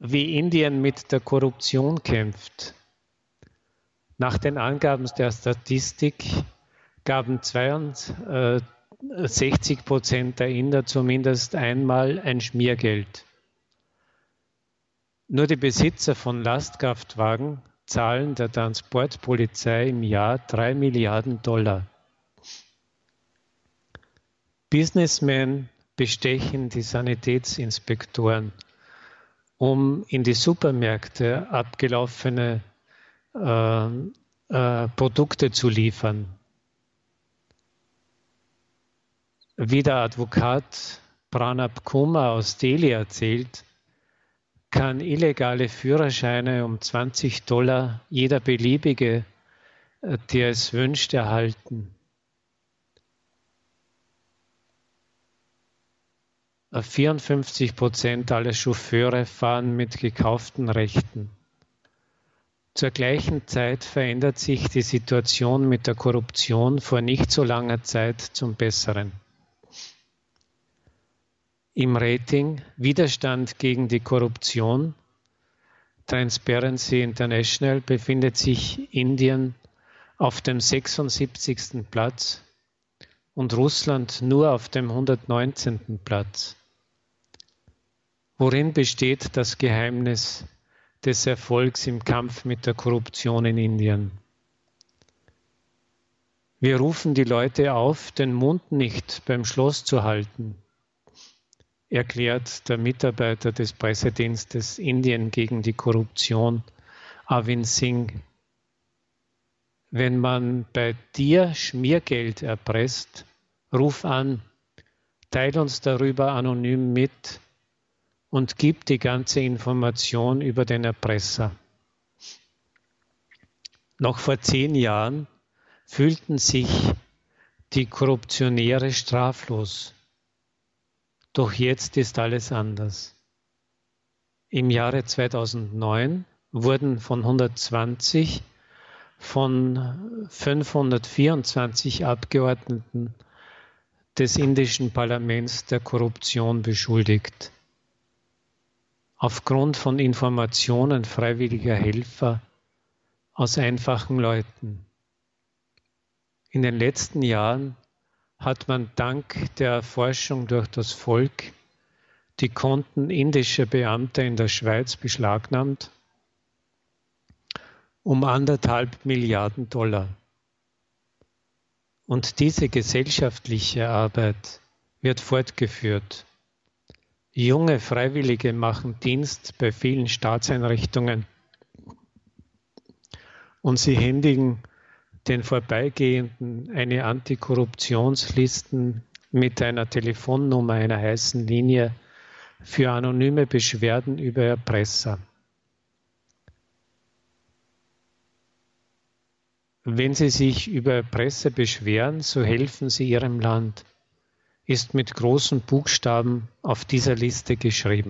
wie Indien mit der Korruption kämpft. Nach den Angaben der Statistik gaben 62 Prozent der Inder zumindest einmal ein Schmiergeld. Nur die Besitzer von Lastkraftwagen zahlen der Transportpolizei im Jahr drei Milliarden Dollar. Businessmen bestechen die Sanitätsinspektoren, um in die Supermärkte abgelaufene äh, äh, Produkte zu liefern. Wie der Advokat Pranab Kumar aus Delhi erzählt, kann illegale Führerscheine um 20 Dollar jeder beliebige, äh, der es wünscht, erhalten. 54 Prozent aller Chauffeure fahren mit gekauften Rechten. Zur gleichen Zeit verändert sich die Situation mit der Korruption vor nicht so langer Zeit zum Besseren. Im Rating Widerstand gegen die Korruption Transparency International befindet sich Indien auf dem 76. Platz und Russland nur auf dem 119. Platz. Worin besteht das Geheimnis des Erfolgs im Kampf mit der Korruption in Indien? Wir rufen die Leute auf, den Mund nicht beim Schloss zu halten, erklärt der Mitarbeiter des Pressedienstes Indien gegen die Korruption, Avin Singh. Wenn man bei dir Schmiergeld erpresst, ruf an, teil uns darüber anonym mit und gibt die ganze Information über den Erpresser. Noch vor zehn Jahren fühlten sich die Korruptionäre straflos. Doch jetzt ist alles anders. Im Jahre 2009 wurden von 120 von 524 Abgeordneten des indischen Parlaments der Korruption beschuldigt aufgrund von Informationen freiwilliger Helfer aus einfachen Leuten. In den letzten Jahren hat man dank der Erforschung durch das Volk die Konten indischer Beamter in der Schweiz beschlagnahmt um anderthalb Milliarden Dollar. Und diese gesellschaftliche Arbeit wird fortgeführt. Junge Freiwillige machen Dienst bei vielen Staatseinrichtungen und sie händigen den Vorbeigehenden eine Antikorruptionslisten mit einer Telefonnummer einer heißen Linie für anonyme Beschwerden über Erpresser. Wenn Sie sich über Erpresser beschweren, so helfen Sie Ihrem Land ist mit großen Buchstaben auf dieser Liste geschrieben.